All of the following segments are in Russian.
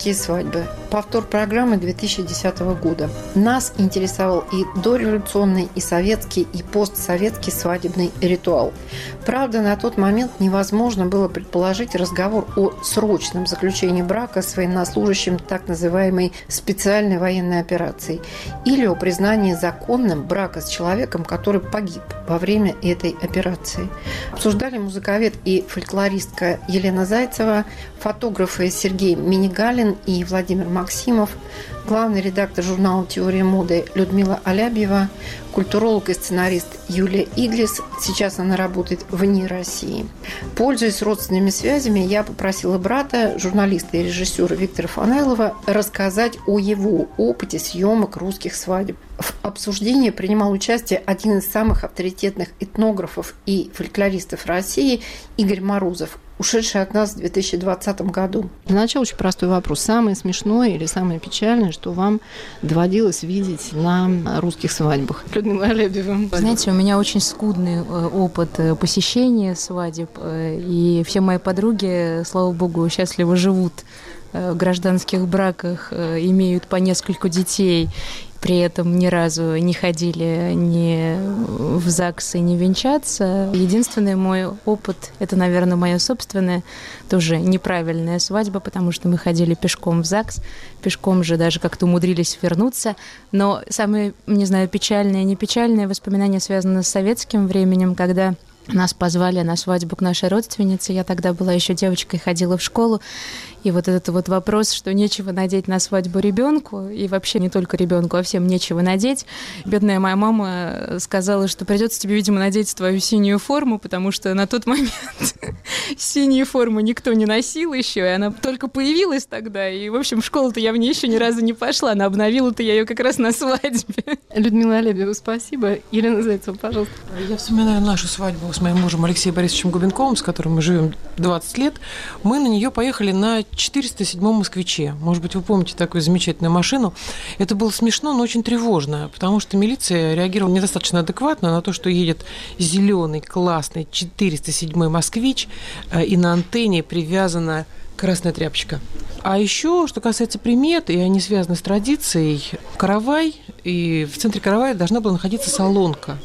«Русские свадьбы». Повтор программы 2010 года. Нас интересовал и дореволюционный, и советский, и постсоветский свадебный ритуал. Правда, на тот момент невозможно было предположить разговор о срочном заключении брака с военнослужащим так называемой специальной военной операции или о признании законным брака с человеком, который погиб во время этой операции. Обсуждали музыковед и фольклористка Елена Зайцева, фотографы Сергей Минигалин и Владимир Максимов, главный редактор журнала «Теория моды» Людмила Алябьева, культуролог и сценарист Юлия Иглис. Сейчас она работает вне России. Пользуясь родственными связями, я попросила брата, журналиста и режиссера Виктора Фанайлова, рассказать о его опыте съемок русских свадеб. В обсуждении принимал участие один из самых авторитетных этнографов и фольклористов России Игорь Морозов, ушедший от нас в 2020 году. Для начала очень простой вопрос. Самое смешное или самое печальное, что вам доводилось видеть на русских свадьбах? Людмила Алябьева. Знаете, у меня очень скудный э, опыт э, посещения свадеб, э, и все мои подруги, слава богу, счастливо живут в гражданских браках, имеют по несколько детей при этом ни разу не ходили ни в ЗАГС и не венчаться. Единственный мой опыт, это, наверное, моя собственная, тоже неправильная свадьба, потому что мы ходили пешком в ЗАГС, пешком же даже как-то умудрились вернуться. Но самые, не знаю, печальные не печальные воспоминания связаны с советским временем, когда нас позвали на свадьбу к нашей родственнице. Я тогда была еще девочкой, ходила в школу. И вот этот вот вопрос, что нечего надеть на свадьбу ребенку, и вообще не только ребенку, а всем нечего надеть. Бедная моя мама сказала, что придется тебе, видимо, надеть твою синюю форму, потому что на тот момент синюю форму никто не носил еще, и она только появилась тогда. И, в общем, в школу-то я в ней еще ни разу не пошла, но обновила-то я ее как раз на свадьбе. Людмила Алебева, спасибо. Елена Зайцева, пожалуйста. Я вспоминаю нашу свадьбу с моим мужем Алексеем Борисовичем Губенковым, с которым мы живем 20 лет. Мы на нее поехали на 407 москвиче. Может быть, вы помните такую замечательную машину. Это было смешно, но очень тревожно, потому что милиция реагировала недостаточно адекватно на то, что едет зеленый, классный 407 москвич, и на антенне привязана красная тряпочка. А еще, что касается примет, и они связаны с традицией, каравай, и в центре каравая должна была находиться салонка.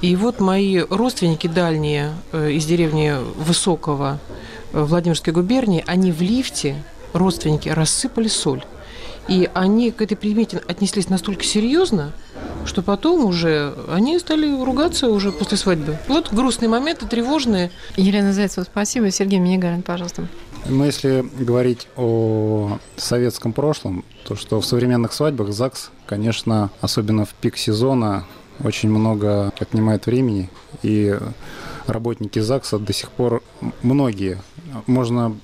И вот мои родственники дальние э, из деревни Высокого, Владимирской губернии, они в лифте, родственники, рассыпали соль. И они к этой примете отнеслись настолько серьезно, что потом уже они стали ругаться уже после свадьбы. Вот грустные моменты, тревожные. Елена Зайцева, спасибо. Сергей Минигарин, пожалуйста. Но если говорить о советском прошлом, то что в современных свадьбах ЗАГС, конечно, особенно в пик сезона, очень много отнимает времени. И работники ЗАГСа до сих пор многие можно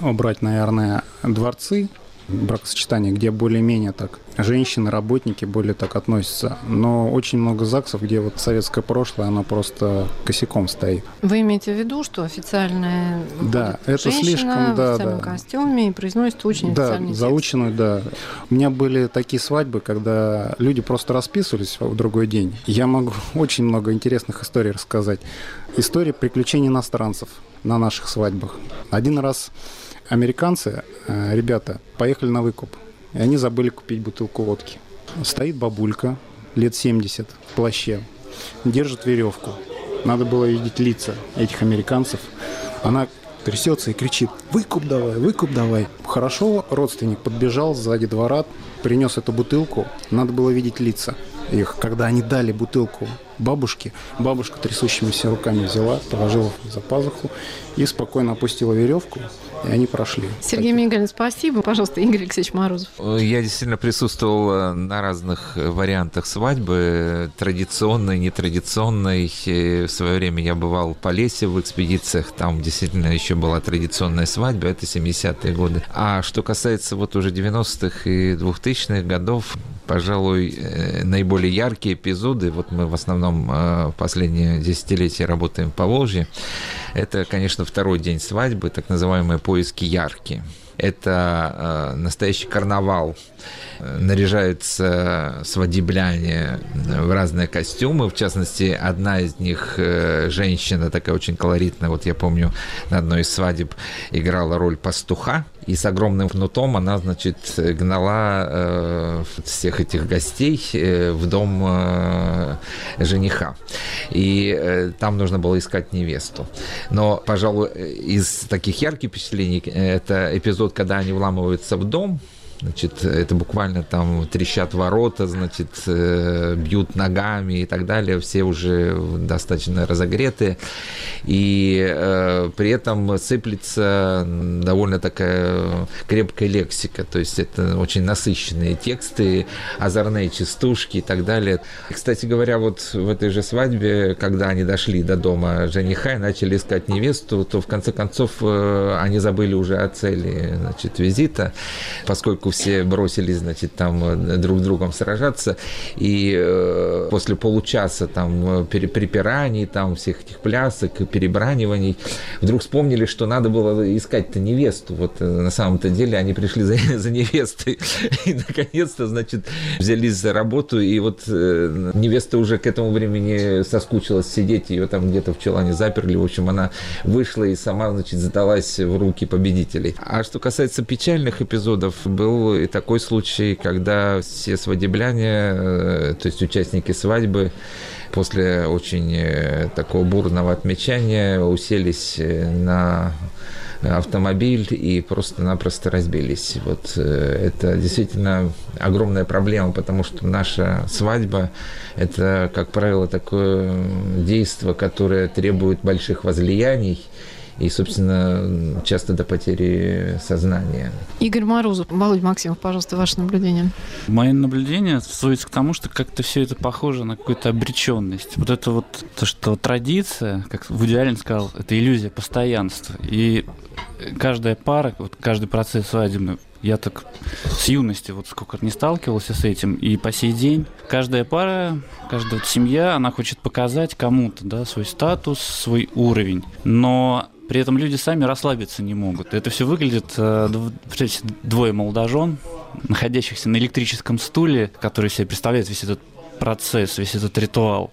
убрать, наверное, дворцы, бракосочетания, где более-менее так женщины, работники более так относятся. Но очень много ЗАГСов, где вот советское прошлое, оно просто косяком стоит. Вы имеете в виду, что официальная да, это слишком, да, в да. костюме и произносит очень да, официальный заученную, да. У меня были такие свадьбы, когда люди просто расписывались в другой день. Я могу очень много интересных историй рассказать. История приключений иностранцев на наших свадьбах. Один раз американцы, э, ребята, поехали на выкуп. И они забыли купить бутылку водки. Стоит бабулька, лет 70, в плаще, держит веревку. Надо было видеть лица этих американцев. Она трясется и кричит, выкуп давай, выкуп давай. Хорошо родственник подбежал сзади двора, принес эту бутылку, надо было видеть лица. Их, когда они дали бутылку бабушке, бабушка трясущимися руками взяла, положила за пазуху и спокойно опустила веревку, и они прошли. Сергей Мигалин, спасибо. Пожалуйста, Игорь Алексеевич Морозов. Я действительно присутствовал э, на разных вариантах свадьбы, традиционной, нетрадиционной. В свое время я бывал по лесе в экспедициях, там действительно еще была традиционная свадьба, это 70-е годы. А что касается вот уже 90-х и 2000-х годов, пожалуй, э, наиболее яркие эпизоды, вот мы в основном э, последние десятилетия работаем по Волжье, это, конечно, второй день свадьбы, так называемые поиски яркие. Это э, настоящий карнавал. Наряжаются свадебляне в разные костюмы. В частности, одна из них, женщина такая очень колоритная, вот я помню, на одной из свадеб играла роль пастуха, и с огромным кнутом она, значит, гнала э, всех этих гостей э, в дом э, жениха. И э, там нужно было искать невесту. Но, пожалуй, из таких ярких впечатлений э, это эпизод, когда они вламываются в дом, Значит, это буквально там трещат ворота, значит, э, бьют ногами и так далее. Все уже достаточно разогреты. И э, при этом сыплется довольно такая крепкая лексика. То есть это очень насыщенные тексты, озорные частушки и так далее. И, кстати говоря, вот в этой же свадьбе, когда они дошли до дома жениха и начали искать невесту, то в конце концов э, они забыли уже о цели значит, визита, поскольку все бросились, значит, там э, друг с другом сражаться, и э, после получаса там припираний, там всех этих плясок, перебраниваний, вдруг вспомнили, что надо было искать-то невесту. Вот э, на самом-то деле они пришли за, за невестой. И наконец-то, значит, взялись за работу, и вот э, невеста уже к этому времени соскучилась сидеть, ее там где-то в чулане заперли, в общем, она вышла и сама, значит, задалась в руки победителей. А что касается печальных эпизодов, был и такой случай, когда все свадебляне, э, то есть участники свадьбы, после очень э, такого бурного отмечания уселись э, на автомобиль и просто-напросто разбились. Вот это действительно огромная проблема, потому что наша свадьба – это, как правило, такое действие, которое требует больших возлияний, и, собственно, часто до потери сознания. Игорь Морозов, Володя Максимов, пожалуйста, ваше наблюдение. Мое наблюдение сводится к тому, что как-то все это похоже на какую-то обреченность. Вот это вот то, что традиция, как Вуди Аллен сказал, это иллюзия постоянства. И каждая пара, вот каждый процесс свадебный, я так с юности вот сколько не сталкивался с этим, и по сей день каждая пара, каждая семья, она хочет показать кому-то, да, свой статус, свой уровень. Но при этом люди сами расслабиться не могут. Это все выглядит, э, двое молодожен, находящихся на электрическом стуле, которые себе представляют весь этот процесс, весь этот ритуал.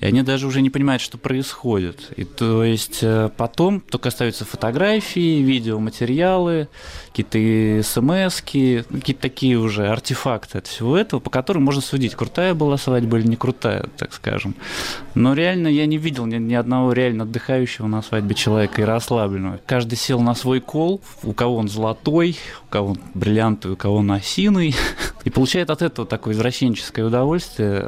И они даже уже не понимают, что происходит. И то есть э, потом только остаются фотографии, видеоматериалы, какие-то смс ну, какие-то такие уже артефакты от всего этого, по которым можно судить, крутая была свадьба или не крутая, так скажем. Но реально я не видел ни, ни одного реально отдыхающего на свадьбе человека и расслабленного. Каждый сел на свой кол, у кого он золотой, у кого он бриллиантовый, у кого он осиный, и получает от этого такое извращенческое удовольствие.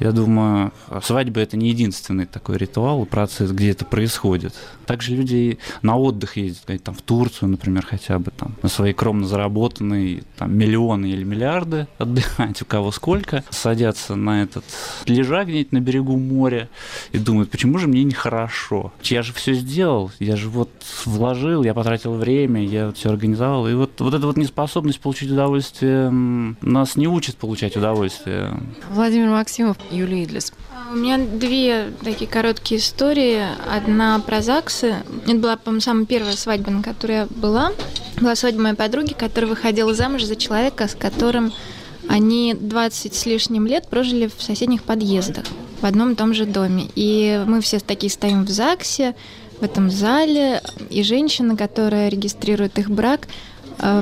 Я думаю, свадьба это не единственный такой ритуал процесс, где это происходит. Также люди на отдых ездят, там, в Турцию, например, хотя бы там, на свои кромно заработанные там, миллионы или миллиарды отдыхать, у кого сколько, садятся на этот лежак где-нибудь на берегу моря и думают, почему же мне нехорошо? Я же все сделал, я же вот вложил, я потратил время, я все организовал. И вот, вот эта вот неспособность получить удовольствие нас не учит получать удовольствие. Владимир Максимов, Юлия Идлис. У меня две такие короткие истории. Одна про ЗАГСы. Это была, по-моему, самая первая свадьба, на которой я была. Была свадьба моей подруги, которая выходила замуж за человека, с которым они 20 с лишним лет прожили в соседних подъездах в одном и том же доме. И мы все такие стоим в ЗАГСе, в этом зале, и женщина, которая регистрирует их брак,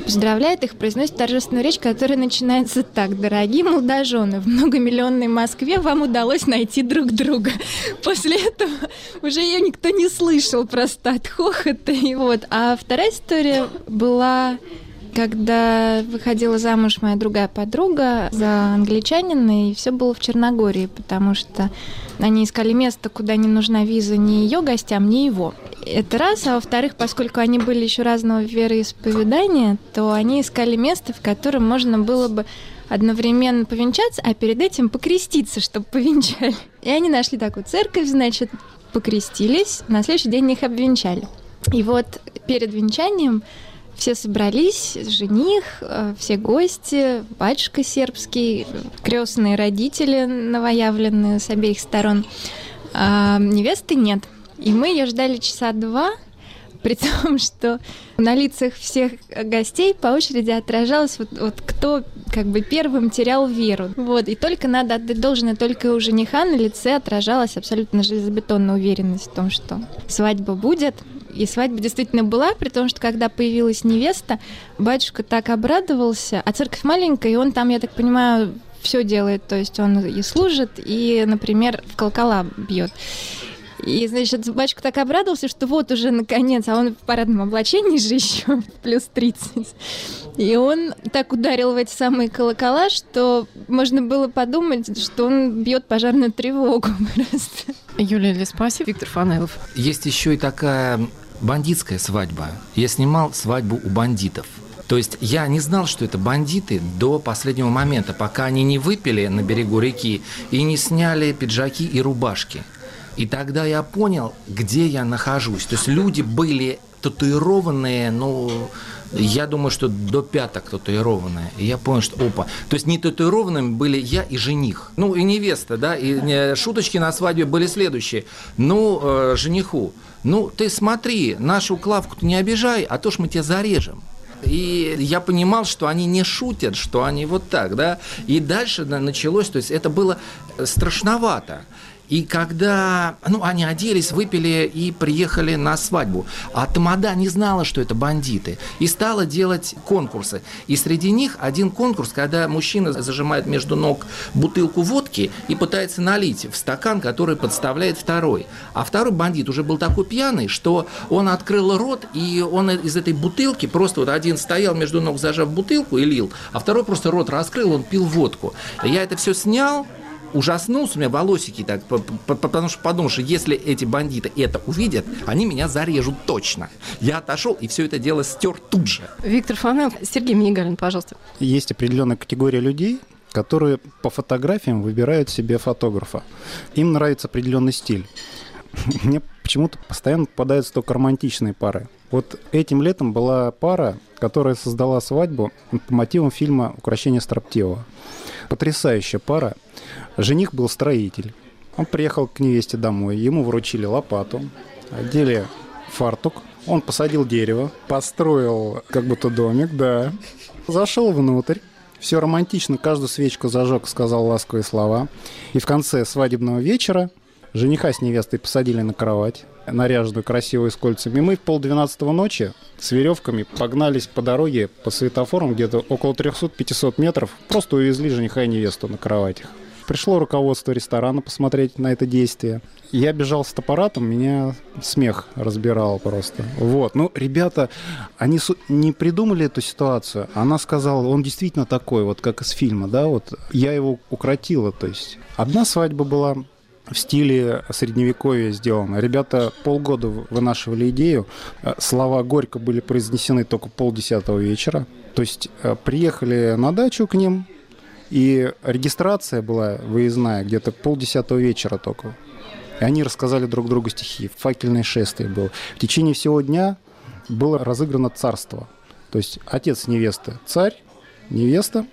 поздравляет их, произносит торжественную речь, которая начинается так. Дорогие молодожены, в многомиллионной Москве вам удалось найти друг друга. После этого уже ее никто не слышал просто от хохота. И вот. А вторая история была когда выходила замуж моя другая подруга за англичанина, и все было в Черногории, потому что они искали место, куда не нужна виза ни ее гостям, ни его. Это раз. А во-вторых, поскольку они были еще разного вероисповедания, то они искали место, в котором можно было бы одновременно повенчаться, а перед этим покреститься, чтобы повенчали. И они нашли такую церковь, значит, покрестились, на следующий день их обвенчали. И вот перед венчанием все собрались, жених, э, все гости, батюшка сербский, крестные родители новоявленные с обеих сторон. А невесты нет. И мы ее ждали часа два, при том, что на лицах всех гостей по очереди отражалось вот, вот кто как бы первым терял веру. Вот, и только надо отдать должное, только у жениха на лице отражалась абсолютно железобетонная уверенность в том, что свадьба будет, и свадьба действительно была, при том, что когда появилась невеста, батюшка так обрадовался, а церковь маленькая, и он там, я так понимаю, все делает, то есть он и служит, и, например, в колокола бьет. И, значит, батюшка так обрадовался, что вот уже наконец, а он в парадном облачении же еще плюс 30. И он так ударил в эти самые колокола, что можно было подумать, что он бьет пожарную тревогу просто. Юлия Леспаси, Виктор Фанелов. Есть еще и такая бандитская свадьба. Я снимал свадьбу у бандитов. То есть я не знал, что это бандиты до последнего момента, пока они не выпили на берегу реки и не сняли пиджаки и рубашки. И тогда я понял, где я нахожусь. То есть люди были татуированные, ну, я думаю, что до пяток татуированные. И я понял, что опа. То есть не татуированными были я и жених. Ну, и невеста, да. И шуточки на свадьбе были следующие. Ну, э, жениху. Ну, ты смотри, нашу Клавку-то не обижай, а то ж мы тебя зарежем. И я понимал, что они не шутят, что они вот так, да. И дальше началось, то есть это было страшновато. И когда ну, они оделись, выпили и приехали на свадьбу, а Тамада не знала, что это бандиты, и стала делать конкурсы. И среди них один конкурс, когда мужчина зажимает между ног бутылку водки и пытается налить в стакан, который подставляет второй. А второй бандит уже был такой пьяный, что он открыл рот, и он из этой бутылки просто вот один стоял между ног, зажав бутылку и лил, а второй просто рот раскрыл, он пил водку. Я это все снял, ужаснулся, у меня волосики так, потому что подумал, что если эти бандиты это увидят, они меня зарежут точно. Я отошел и все это дело стер тут же. Виктор Фанел, Сергей Минигалин, пожалуйста. Есть определенная категория людей, которые по фотографиям выбирают себе фотографа. Им нравится определенный стиль. Мне почему-то постоянно попадаются только романтичные пары. Вот этим летом была пара, которая создала свадьбу по мотивам фильма «Укращение строптивого». Потрясающая пара. Жених был строитель. Он приехал к невесте домой, ему вручили лопату, одели фартук, он посадил дерево, построил как будто домик, да. Зашел внутрь, все романтично, каждую свечку зажег, сказал ласковые слова. И в конце свадебного вечера жениха с невестой посадили на кровать, наряженную красивую с кольцами. И мы в полдвенадцатого ночи с веревками погнались по дороге, по светофорам, где-то около 300-500 метров, просто увезли жениха и невесту на кроватях. Пришло руководство ресторана посмотреть на это действие. Я бежал с аппаратом, меня смех разбирал просто. Вот. Ну, ребята, они не придумали эту ситуацию. Она сказала, он действительно такой, вот как из фильма, да, вот. Я его укротила, то есть. Одна свадьба была в стиле средневековья сделано. Ребята полгода вынашивали идею. Э, слова горько были произнесены только полдесятого вечера. То есть э, приехали на дачу к ним, и регистрация была выездная где-то полдесятого вечера только. И они рассказали друг другу стихи. Факельное шествие было. В течение всего дня было разыграно царство. То есть отец невесты – царь, невеста,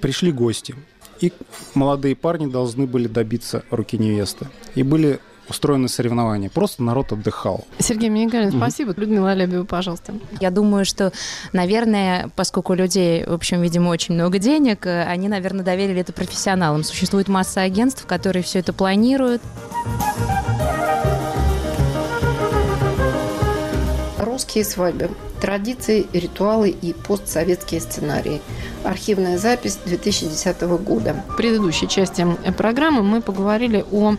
пришли гости – и молодые парни должны были добиться руки невесты. И были устроены соревнования. Просто народ отдыхал. Сергей Минигалин, mm-hmm. спасибо. Людмила Алябьева, пожалуйста. Я думаю, что, наверное, поскольку у людей, в общем, видимо, очень много денег, э, они, наверное, доверили это профессионалам. Существует масса агентств, которые все это планируют. Русские свадьбы. Традиции, ритуалы и постсоветские сценарии. Архивная запись 2010 года. В предыдущей части программы мы поговорили о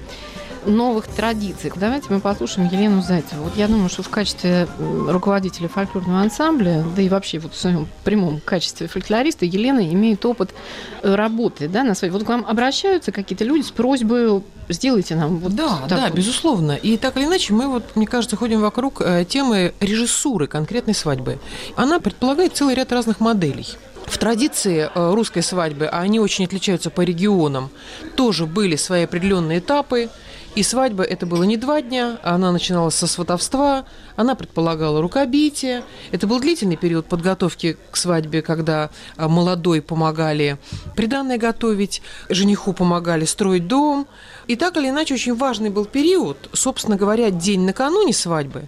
новых традиций. Давайте мы послушаем Елену Зайцеву. Вот я думаю, что в качестве руководителя фольклорного ансамбля, да и вообще вот в своем прямом качестве фольклориста, Елена имеет опыт э, работы да, на своей. Вот к вам обращаются какие-то люди с просьбой сделайте нам вот Да, так да, вот. безусловно. И так или иначе, мы вот, мне кажется, ходим вокруг э, темы режиссуры конкретной свадьбы. Она предполагает целый ряд разных моделей. В традиции э, русской свадьбы, а они очень отличаются по регионам, тоже были свои определенные этапы. И свадьба это было не два дня, она начиналась со сватовства, она предполагала рукобитие. Это был длительный период подготовки к свадьбе, когда а, молодой помогали приданное готовить, жениху помогали строить дом. И так или иначе очень важный был период, собственно говоря, день накануне свадьбы,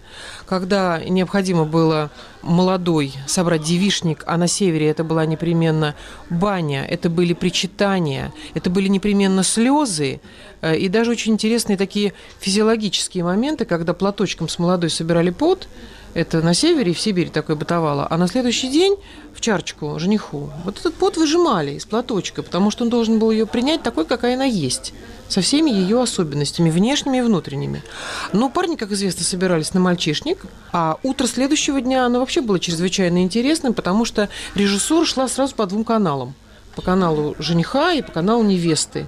когда необходимо было молодой собрать девишник, а на севере это была непременно баня, это были причитания, это были непременно слезы, э, и даже очень интересные такие физиологические моменты, когда платочком с молодой собирали пот, это на севере и в Сибири такое бытовало. А на следующий день в чарочку жениху вот этот пот выжимали из платочка, потому что он должен был ее принять такой, какая она есть со всеми ее особенностями, внешними и внутренними. Но парни, как известно, собирались на мальчишник, а утро следующего дня, оно вообще было чрезвычайно интересным, потому что режиссура шла сразу по двум каналам по каналу жениха и по каналу невесты.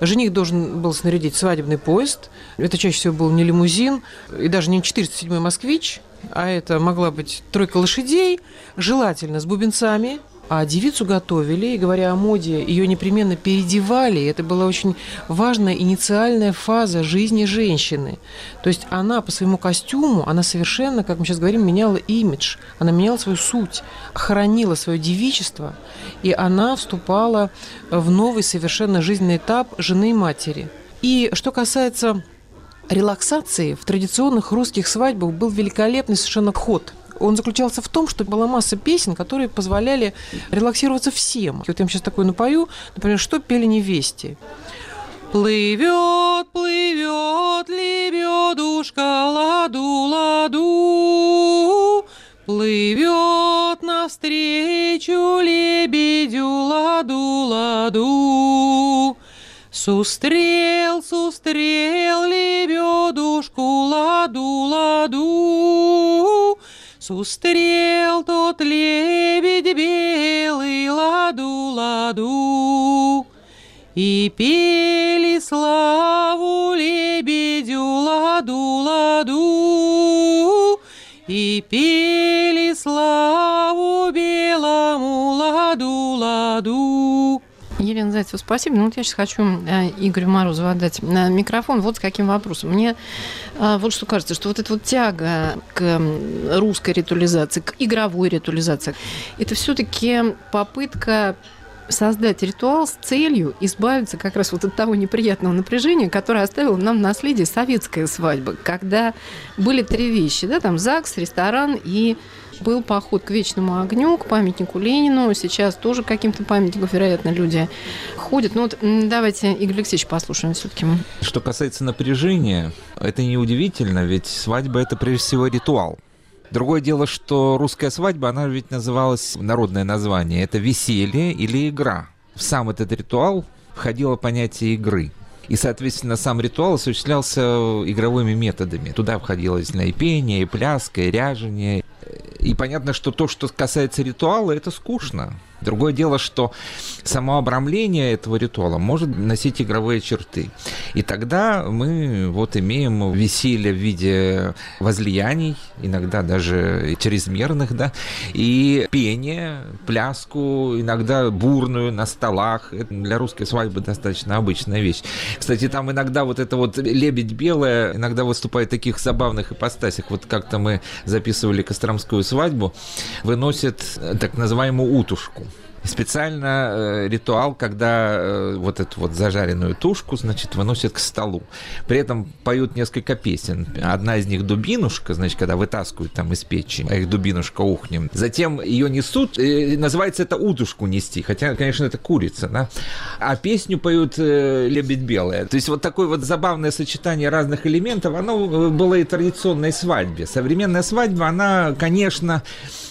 Жених должен был снарядить свадебный поезд. Это чаще всего был не лимузин и даже не 407-й «Москвич», а это могла быть тройка лошадей, желательно с бубенцами, а девицу готовили, и говоря о моде, ее непременно переодевали. Это была очень важная инициальная фаза жизни женщины. То есть она по своему костюму, она совершенно, как мы сейчас говорим, меняла имидж, она меняла свою суть, хранила свое девичество, и она вступала в новый совершенно жизненный этап жены и матери. И что касается релаксации, в традиционных русских свадьбах был великолепный совершенно ход – он заключался в том, что была масса песен, которые позволяли релаксироваться всем. Вот я вам сейчас такое напою, например, что пели невесте. Плывет, плывет лебедушка, ладу, ладу, Плывет навстречу лебедю, ладу, ладу. Сустрел, сустрел лебедушку, ладу, ладу. Сустрел тот лебедь белый, ладу, ладу. И пели славу лебедю, ладу, ладу. И пели славу белому, ладу, ладу. Елена Зайцева, спасибо. Ну вот я сейчас хочу э, Игорю Морозову отдать э, микрофон. Вот с каким вопросом. Мне э, вот что кажется, что вот эта вот тяга к русской ритуализации, к игровой ритуализации, это все-таки попытка создать ритуал с целью избавиться как раз вот от того неприятного напряжения, которое оставило нам наследие советская свадьба, когда были три вещи, да, там ЗАГС, ресторан и был поход к вечному огню, к памятнику Ленину. Сейчас тоже каким-то памятникам, вероятно, люди ходят. Ну вот давайте Игорь Алексеевич послушаем все-таки. Что касается напряжения, это неудивительно, ведь свадьба это прежде всего ритуал. Другое дело, что русская свадьба, она ведь называлась, народное название, это веселье или игра. В сам этот ритуал входило понятие игры. И, соответственно, сам ритуал осуществлялся игровыми методами. Туда входилось и пение, и пляска, и ряжение. И понятно, что то, что касается ритуала, это скучно. Другое дело, что само обрамление этого ритуала может носить игровые черты. И тогда мы вот имеем веселье в виде возлияний, иногда даже чрезмерных, да, и пение, пляску, иногда бурную на столах. Это для русской свадьбы достаточно обычная вещь. Кстати, там иногда вот это вот лебедь белая иногда выступает в таких забавных ипостасях. Вот как-то мы записывали Костромскую свадьбу, выносит э, так называемую утушку. Специально э, ритуал, когда э, вот эту вот зажаренную тушку, значит, выносят к столу. При этом поют несколько песен. Одна из них «Дубинушка», значит, когда вытаскивают там из печи, а их «Дубинушка» ухнем. Затем ее несут, э, называется это «Утушку нести», хотя, конечно, это курица, да? А песню поют э, «Лебедь белая». То есть вот такое вот забавное сочетание разных элементов, оно э, было и традиционной свадьбе. Современная свадьба, она, конечно,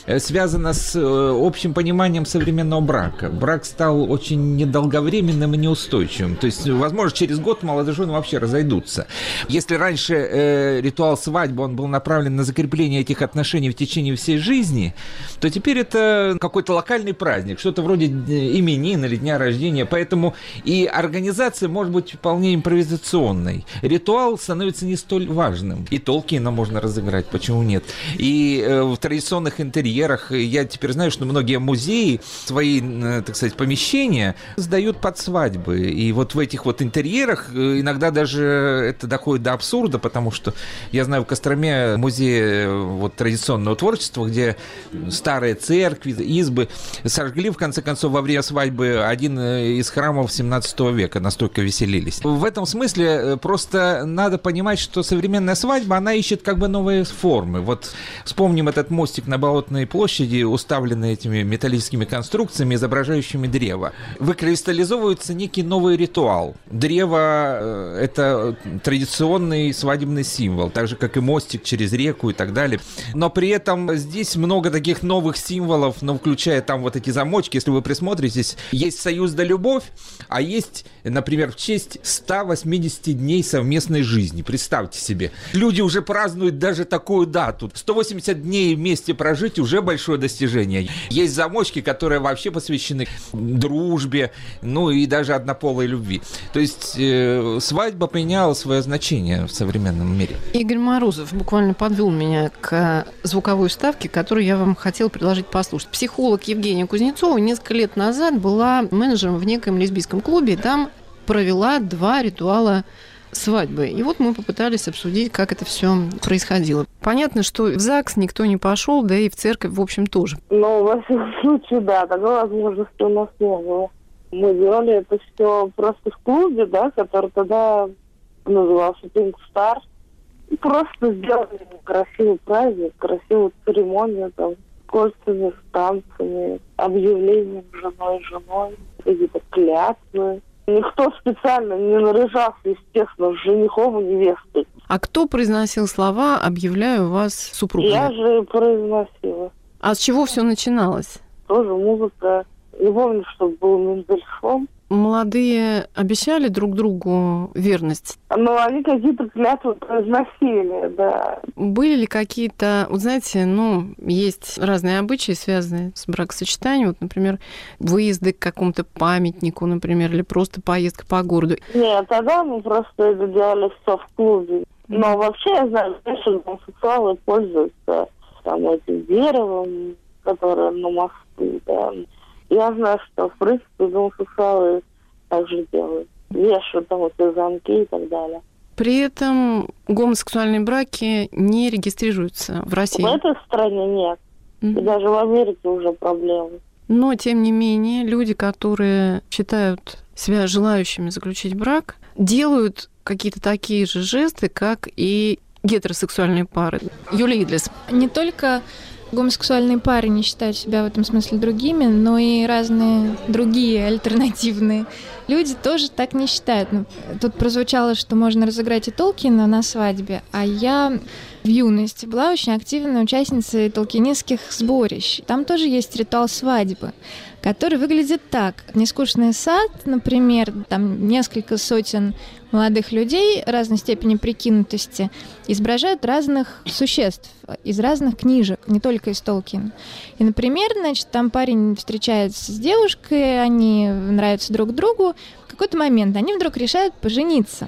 э, связана с э, общим пониманием современного традиционного брака. Брак стал очень недолговременным и неустойчивым. То есть, возможно, через год молодожены вообще разойдутся. Если раньше э, ритуал свадьбы, он был направлен на закрепление этих отношений в течение всей жизни, то теперь это какой-то локальный праздник, что-то вроде э, именин или дня рождения. Поэтому и организация может быть вполне импровизационной. Ритуал становится не столь важным. И Толкина можно разыграть, почему нет? И э, в традиционных интерьерах я теперь знаю, что многие музеи свои, э, так сказать, помещения сдают под свадьбы. И вот в этих вот интерьерах э, иногда даже это доходит до абсурда, потому что я знаю в Костроме музей э, вот традиционного творчества, где старые церкви, избы сожгли в конце концов во время свадьбы один из храмов 17 века, настолько веселились. В этом смысле просто надо понимать, что современная свадьба, она ищет как бы новые формы. Вот вспомним этот мостик на Болотной площади, уставленный этими металлическими конструкциями, изображающими древо. Выкристаллизовывается некий новый ритуал. Древо э, – это традиционный свадебный символ, так же, как и мостик через реку и так далее. Но при этом здесь много таких новых символов, но включая там вот эти замочки, если вы присмотритесь, есть союз да любовь, а есть, например, в честь 180 дней совместной жизни. Представьте себе. Люди уже празднуют даже такую дату. 180 дней вместе прожить уже большое достижение. Есть замочки, которые вообще посвящены дружбе, ну и даже однополой любви. То есть э, свадьба поменяла свое значение в современном мире. Игорь Морозов буквально подвел меня к звуковой вставке, которую я вам хотела предложить послушать. Психолог Евгения Кузнецова несколько лет назад была менеджером в неком лесбийском клубе, и там провела два ритуала свадьбы. И вот мы попытались обсудить, как это все происходило. Понятно, что в ЗАГС никто не пошел, да и в церковь, в общем, тоже. Ну, во всяком случае, да, такой возможности у нас не было. Мы делали это все просто в клубе, да, который тогда назывался Pink Star. И просто сделали красивый праздник, красивую церемонию, там, кольцами, с танцами, объявлением женой, женой, какие-то клятвы. Никто специально не наряжался, естественно, женихом и невестой. А кто произносил слова «объявляю вас супругой»? Я же произносила. А с чего все начиналось? Тоже музыка. Не помню, что был Мендельсон молодые обещали друг другу верность? Ну, они какие-то клятвы произносили, да. Были ли какие-то, вот знаете, ну, есть разные обычаи, связанные с бракосочетанием, вот, например, выезды к какому-то памятнику, например, или просто поездка по городу? Нет, тогда мы просто это делали все в клубе. Но вообще я знаю, что гомосексуалы пользуются там этим деревом, которое на мосту, да. Я знаю, что, в принципе, гомосексуалы также делают. Вешают там вот замки и так далее. При этом гомосексуальные браки не регистрируются в России. В этой стране нет. Mm-hmm. И даже в Америке уже проблемы. Но, тем не менее, люди, которые считают себя желающими заключить брак, делают какие-то такие же жесты, как и гетеросексуальные пары. Юлия Идлис. Не только гомосексуальные пары не считают себя в этом смысле другими, но и разные другие альтернативные люди тоже так не считают. Ну, тут прозвучало, что можно разыграть и Толкина на свадьбе, а я в юности была очень активной участницей толкинистских сборищ. Там тоже есть ритуал свадьбы, который выглядит так. Нескучный сад, например, там несколько сотен молодых людей разной степени прикинутости изображают разных существ из разных книжек, не только из Толкина. И, например, значит, там парень встречается с девушкой, они нравятся друг другу, какой-то момент они вдруг решают пожениться.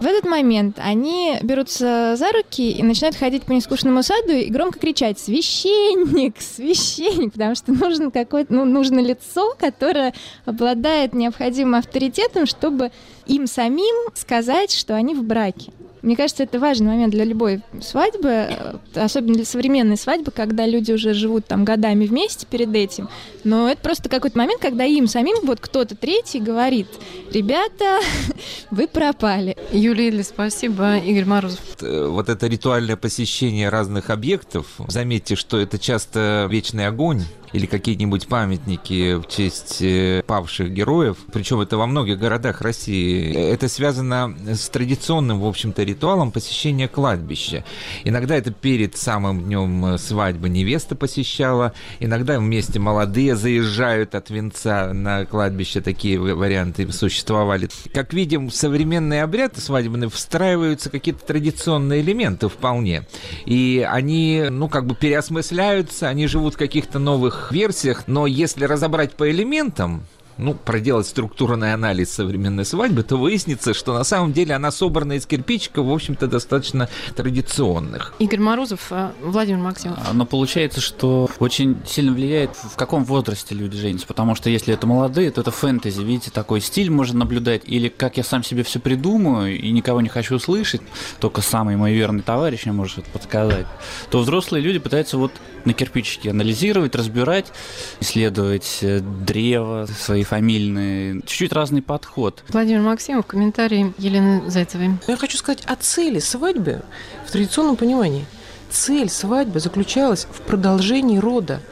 В этот момент они берутся за руки и начинают ходить по нескучному саду и громко кричать «Священник! Священник!» Потому что нужно, какое-то, ну, нужно лицо, которое обладает необходимым авторитетом, чтобы им самим сказать, что они в браке. Мне кажется, это важный момент для любой свадьбы, э, особенно для современной свадьбы, когда люди уже живут там годами вместе перед этим. Но это просто какой-то момент, когда им самим вот кто-то третий говорит, ребята, вы пропали. Юлия Илья, спасибо. Игорь Морозов. Э, вот это ритуальное посещение разных объектов, заметьте, что это часто вечный огонь, или какие-нибудь памятники в честь э, павших героев, причем это во многих городах России, это связано с традиционным, в общем-то, ритуалом посещения кладбища. Иногда это перед самым днем свадьбы невеста посещала, иногда вместе молодые заезжают от венца на кладбище, такие варианты существовали. Как видим, в современные обряды свадебные встраиваются какие-то традиционные элементы вполне. И они, ну, как бы переосмысляются, они живут в каких-то новых версиях, но если разобрать по элементам, ну, проделать структурный анализ современной свадьбы, то выяснится, что на самом деле она собрана из кирпичиков, в общем-то, достаточно традиционных. Игорь Морозов, а, Владимир Максимов. Но получается, что очень сильно влияет, в каком возрасте люди женятся, потому что если это молодые, то это фэнтези, видите, такой стиль можно наблюдать, или как я сам себе все придумаю и никого не хочу слышать, только самый мой верный товарищ мне может подсказать, то взрослые люди пытаются вот на кирпичики анализировать, разбирать, исследовать э, древо, свои фамильные, чуть-чуть разный подход. Владимир Максимов, комментарий Елены Зайцевой. Я хочу сказать о цели свадьбы в традиционном понимании. Цель свадьбы заключалась в продолжении рода.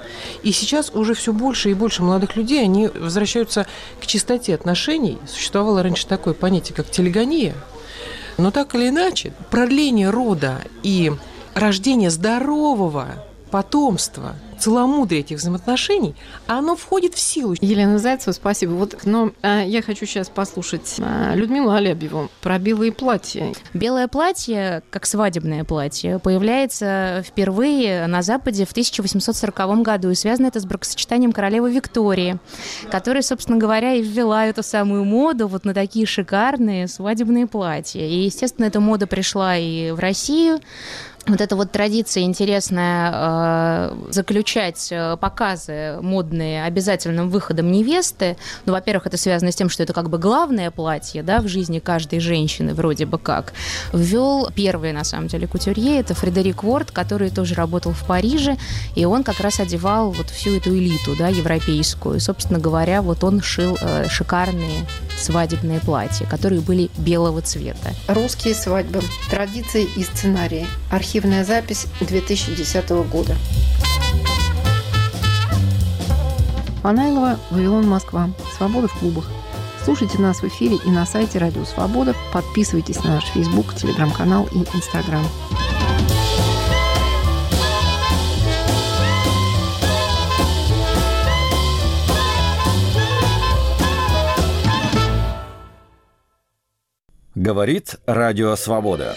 И сейчас уже все больше и больше молодых людей, они возвращаются к чистоте отношений. Существовало раньше такое понятие, как телегония. Но так или иначе, продление рода и рождение здорового потомства, целомудрие этих взаимоотношений, оно входит в силу. Елена Зайцева, спасибо. Вот, но а, я хочу сейчас послушать а, Людмилу Алябьеву про белые платья. Белое платье, как свадебное платье, появляется впервые на Западе в 1840 году, и связано это с бракосочетанием королевы Виктории, которая, собственно говоря, и ввела эту самую моду вот на такие шикарные свадебные платья. И, естественно, эта мода пришла и в Россию, вот эта вот традиция интересная э, заключать э, показы модные обязательным выходом невесты. Ну, во-первых, это связано с тем, что это как бы главное платье, да, в жизни каждой женщины вроде бы как. Ввел первый, на самом деле, кутюрье, это Фредерик Уорд, который тоже работал в Париже, и он как раз одевал вот всю эту элиту, да, европейскую. И, собственно говоря, вот он шил э, шикарные свадебные платья, которые были белого цвета. Русские свадьбы. Традиции и сценарии. Архивная запись 2010 года. Панайлова, Вавилон, Москва. Свобода в клубах. Слушайте нас в эфире и на сайте Радио Свобода. Подписывайтесь на наш Фейсбук, Телеграм-канал и Инстаграм. Говорит Радио Свобода.